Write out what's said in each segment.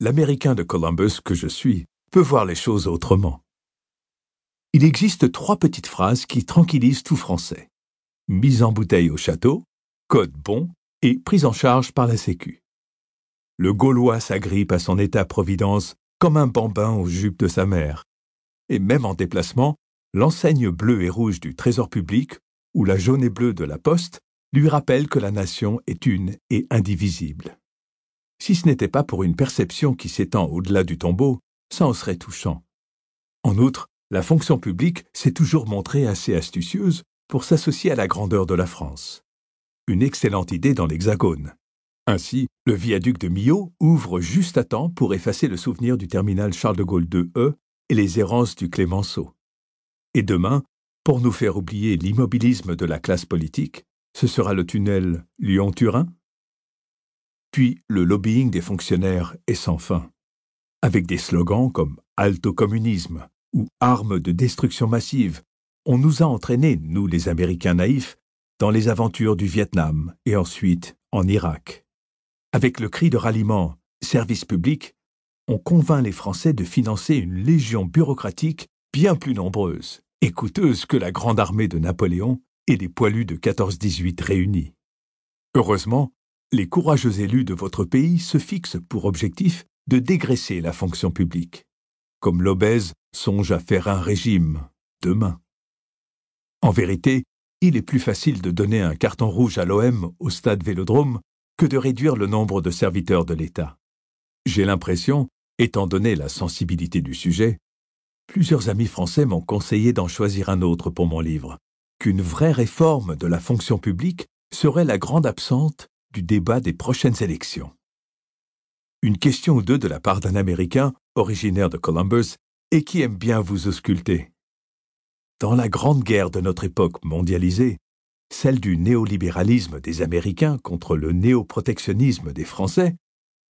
l'Américain de Columbus que je suis peut voir les choses autrement. Il existe trois petites phrases qui tranquillisent tout Français. Mise en bouteille au château, code bon et prise en charge par la Sécu. Le Gaulois s'agrippe à son état-providence comme un bambin aux jupes de sa mère. Et même en déplacement, l'enseigne bleue et rouge du Trésor public ou la jaune et bleue de la Poste lui rappelle que la nation est une et indivisible. Si ce n'était pas pour une perception qui s'étend au-delà du tombeau, ça en serait touchant. En outre, la fonction publique s'est toujours montrée assez astucieuse pour s'associer à la grandeur de la France. Une excellente idée dans l'Hexagone. Ainsi, le viaduc de Millau ouvre juste à temps pour effacer le souvenir du terminal Charles de Gaulle 2E et les errances du Clémenceau. Et demain, pour nous faire oublier l'immobilisme de la classe politique, ce sera le tunnel Lyon-Turin Puis le lobbying des fonctionnaires est sans fin, avec des slogans comme Alto communisme ou Armes de destruction massive. On nous a entraînés, nous les Américains naïfs, dans les aventures du Vietnam et ensuite en Irak. Avec le cri de ralliement Service public, on convainc les Français de financer une légion bureaucratique bien plus nombreuse et coûteuse que la grande armée de Napoléon et les poilus de 14-18 réunis. Heureusement, les courageux élus de votre pays se fixent pour objectif de dégraisser la fonction publique, comme l'obèse songe à faire un régime demain. En vérité, il est plus facile de donner un carton rouge à l'OM au stade Vélodrome que de réduire le nombre de serviteurs de l'État. J'ai l'impression, étant donné la sensibilité du sujet, plusieurs amis français m'ont conseillé d'en choisir un autre pour mon livre, qu'une vraie réforme de la fonction publique serait la grande absente du débat des prochaines élections. Une question ou deux de la part d'un Américain, originaire de Columbus, et qui aime bien vous ausculter. Dans la grande guerre de notre époque mondialisée, celle du néolibéralisme des Américains contre le néoprotectionnisme des Français,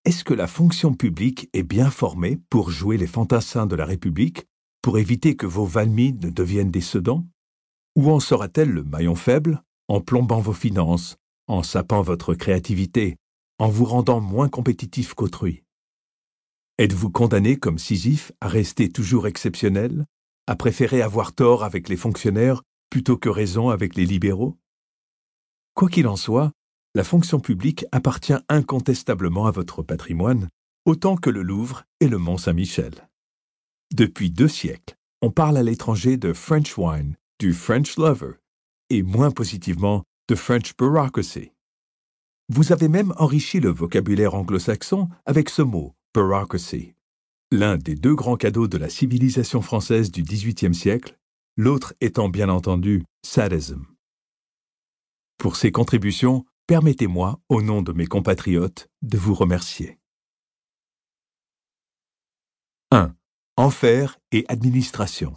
est-ce que la fonction publique est bien formée pour jouer les fantassins de la République, pour éviter que vos valmides ne deviennent des sedans où en sera-t-elle le maillon faible En plombant vos finances, en sapant votre créativité, en vous rendant moins compétitif qu'autrui. Êtes-vous condamné comme Sisyphe à rester toujours exceptionnel, à préférer avoir tort avec les fonctionnaires plutôt que raison avec les libéraux? Quoi qu'il en soit, la fonction publique appartient incontestablement à votre patrimoine, autant que le Louvre et le Mont Saint-Michel. Depuis deux siècles, on parle à l'étranger de French wine du French lover et moins positivement de French bureaucracy. Vous avez même enrichi le vocabulaire anglo-saxon avec ce mot, bureaucracy, l'un des deux grands cadeaux de la civilisation française du XVIIIe siècle, l'autre étant bien entendu sadism. Pour ces contributions, permettez-moi, au nom de mes compatriotes, de vous remercier. 1. Enfer et administration.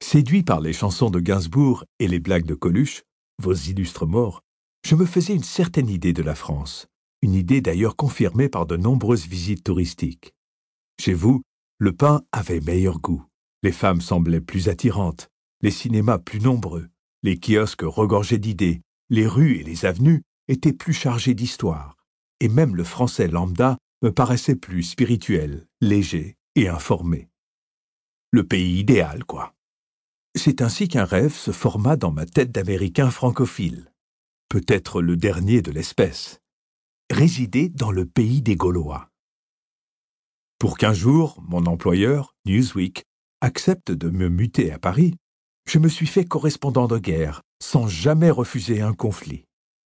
Séduit par les chansons de Gainsbourg et les blagues de Coluche, vos illustres morts, je me faisais une certaine idée de la France, une idée d'ailleurs confirmée par de nombreuses visites touristiques. Chez vous, le pain avait meilleur goût, les femmes semblaient plus attirantes, les cinémas plus nombreux, les kiosques regorgeaient d'idées, les rues et les avenues étaient plus chargées d'histoire, et même le français lambda me paraissait plus spirituel, léger et informé. Le pays idéal, quoi. C'est ainsi qu'un rêve se forma dans ma tête d'Américain francophile, peut-être le dernier de l'espèce, résider dans le pays des Gaulois. Pour qu'un jour, mon employeur, Newsweek, accepte de me muter à Paris, je me suis fait correspondant de guerre, sans jamais refuser un conflit.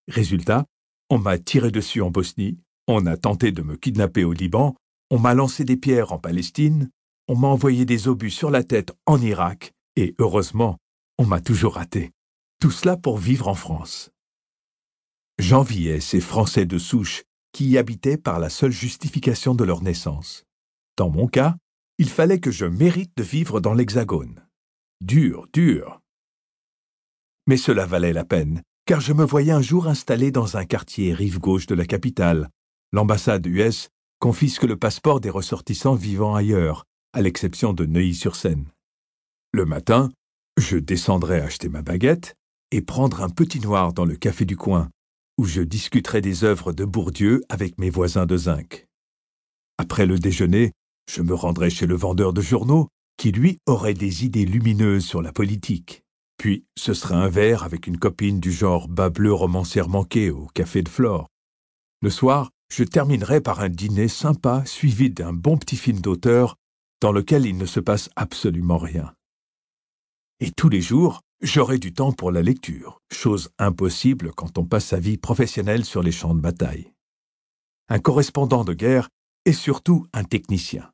Résultat, on m'a tiré dessus en Bosnie, on a tenté de me kidnapper au Liban, on m'a lancé des pierres en Palestine, on m'a envoyé des obus sur la tête en Irak, et heureusement, on m'a toujours raté. Tout cela pour vivre en France. J'enviais ces Français de souche qui y habitaient par la seule justification de leur naissance. Dans mon cas, il fallait que je mérite de vivre dans l'Hexagone. Dur, dur. Mais cela valait la peine, car je me voyais un jour installé dans un quartier rive gauche de la capitale. L'ambassade US confisque le passeport des ressortissants vivant ailleurs, à l'exception de Neuilly-sur-Seine. Le matin, je descendrai acheter ma baguette et prendre un petit noir dans le café du coin, où je discuterai des œuvres de Bourdieu avec mes voisins de zinc. Après le déjeuner, je me rendrai chez le vendeur de journaux, qui lui aurait des idées lumineuses sur la politique. Puis ce serait un verre avec une copine du genre bas bleu romancière manquée au café de Flore. Le soir, je terminerai par un dîner sympa suivi d'un bon petit film d'auteur dans lequel il ne se passe absolument rien. Et tous les jours, j'aurai du temps pour la lecture, chose impossible quand on passe sa vie professionnelle sur les champs de bataille. Un correspondant de guerre est surtout un technicien.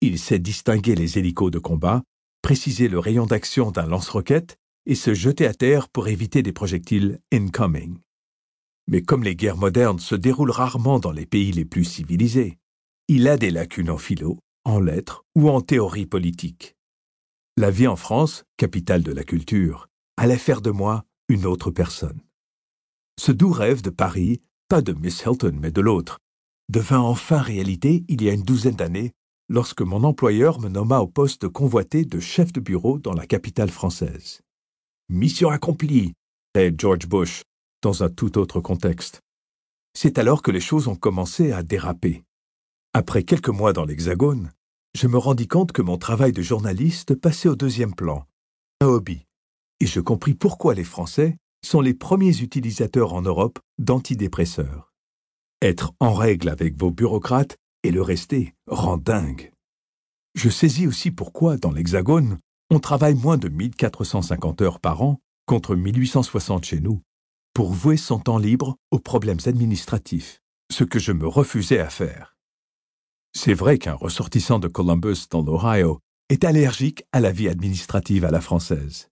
Il sait distinguer les hélicos de combat, préciser le rayon d'action d'un lance-roquette et se jeter à terre pour éviter des projectiles incoming. Mais comme les guerres modernes se déroulent rarement dans les pays les plus civilisés, il a des lacunes en philo, en lettres ou en théorie politique. La vie en France, capitale de la culture, allait faire de moi une autre personne. Ce doux rêve de Paris, pas de Miss Hilton mais de l'autre, devint enfin réalité il y a une douzaine d'années lorsque mon employeur me nomma au poste convoité de chef de bureau dans la capitale française. Mission accomplie, dit George Bush, dans un tout autre contexte. C'est alors que les choses ont commencé à déraper. Après quelques mois dans l'Hexagone, je me rendis compte que mon travail de journaliste passait au deuxième plan, un hobby, et je compris pourquoi les Français sont les premiers utilisateurs en Europe d'antidépresseurs. Être en règle avec vos bureaucrates et le rester rend dingue. Je saisis aussi pourquoi, dans l'Hexagone, on travaille moins de 1450 heures par an, contre 1860 chez nous, pour vouer son temps libre aux problèmes administratifs, ce que je me refusais à faire. C'est vrai qu'un ressortissant de Columbus dans l'Ohio est allergique à la vie administrative à la française.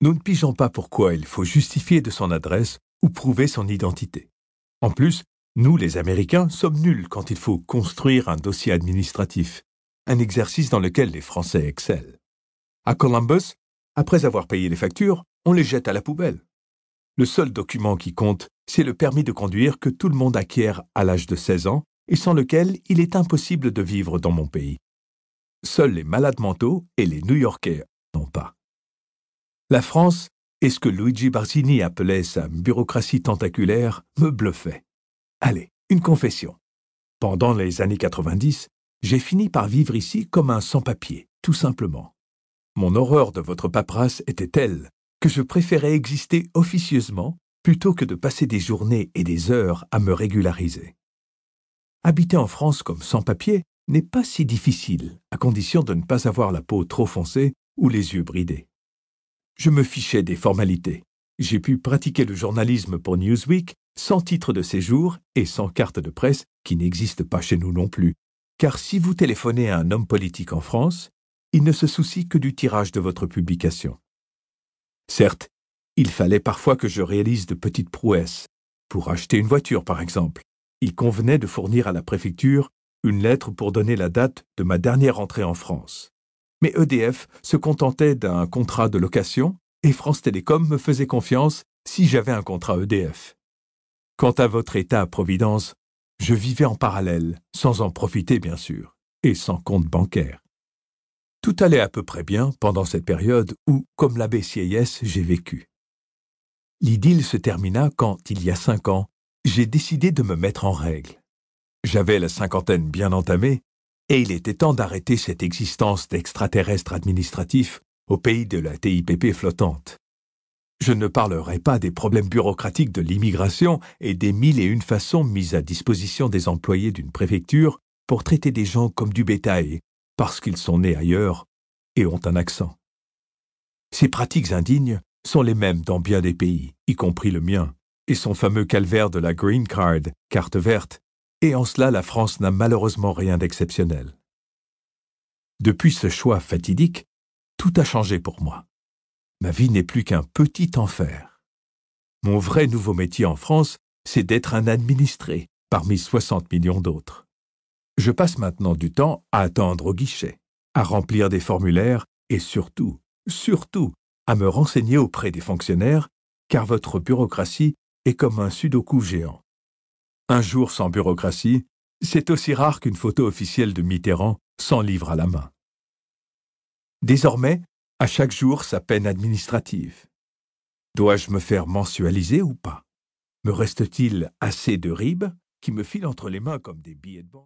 Nous ne pigeons pas pourquoi il faut justifier de son adresse ou prouver son identité. En plus, nous, les Américains, sommes nuls quand il faut construire un dossier administratif, un exercice dans lequel les Français excellent. À Columbus, après avoir payé les factures, on les jette à la poubelle. Le seul document qui compte, c'est le permis de conduire que tout le monde acquiert à l'âge de 16 ans et sans lequel il est impossible de vivre dans mon pays. Seuls les malades mentaux et les New-Yorkais n'ont pas. La France, et ce que Luigi Barzini appelait sa bureaucratie tentaculaire, me bluffait. Allez, une confession. Pendant les années 90, j'ai fini par vivre ici comme un sans-papier, tout simplement. Mon horreur de votre paperasse était telle que je préférais exister officieusement plutôt que de passer des journées et des heures à me régulariser. Habiter en France comme sans-papier n'est pas si difficile, à condition de ne pas avoir la peau trop foncée ou les yeux bridés. Je me fichais des formalités. J'ai pu pratiquer le journalisme pour Newsweek sans titre de séjour et sans carte de presse qui n'existe pas chez nous non plus. Car si vous téléphonez à un homme politique en France, il ne se soucie que du tirage de votre publication. Certes, il fallait parfois que je réalise de petites prouesses. Pour acheter une voiture, par exemple, il convenait de fournir à la préfecture une lettre pour donner la date de ma dernière entrée en France. Mais EDF se contentait d'un contrat de location et France Télécom me faisait confiance si j'avais un contrat EDF. Quant à votre état-providence, je vivais en parallèle, sans en profiter bien sûr, et sans compte bancaire. Tout allait à peu près bien pendant cette période où, comme l'abbé Sieyès, j'ai vécu. L'idylle se termina quand, il y a cinq ans, j'ai décidé de me mettre en règle. J'avais la cinquantaine bien entamée, et il était temps d'arrêter cette existence d'extraterrestre administratif au pays de la TIPP flottante. Je ne parlerai pas des problèmes bureaucratiques de l'immigration et des mille et une façons mises à disposition des employés d'une préfecture pour traiter des gens comme du bétail, parce qu'ils sont nés ailleurs et ont un accent. Ces pratiques indignes sont les mêmes dans bien des pays, y compris le mien, et son fameux calvaire de la Green Card, carte verte, et en cela la France n'a malheureusement rien d'exceptionnel. Depuis ce choix fatidique, tout a changé pour moi ma vie n'est plus qu'un petit enfer. Mon vrai nouveau métier en France, c'est d'être un administré parmi 60 millions d'autres. Je passe maintenant du temps à attendre au guichet, à remplir des formulaires et surtout, surtout, à me renseigner auprès des fonctionnaires, car votre bureaucratie est comme un sudoku géant. Un jour sans bureaucratie, c'est aussi rare qu'une photo officielle de Mitterrand sans livre à la main. Désormais, à chaque jour sa peine administrative. Dois-je me faire mensualiser ou pas? Me reste-t-il assez de ribes qui me filent entre les mains comme des billets de banque?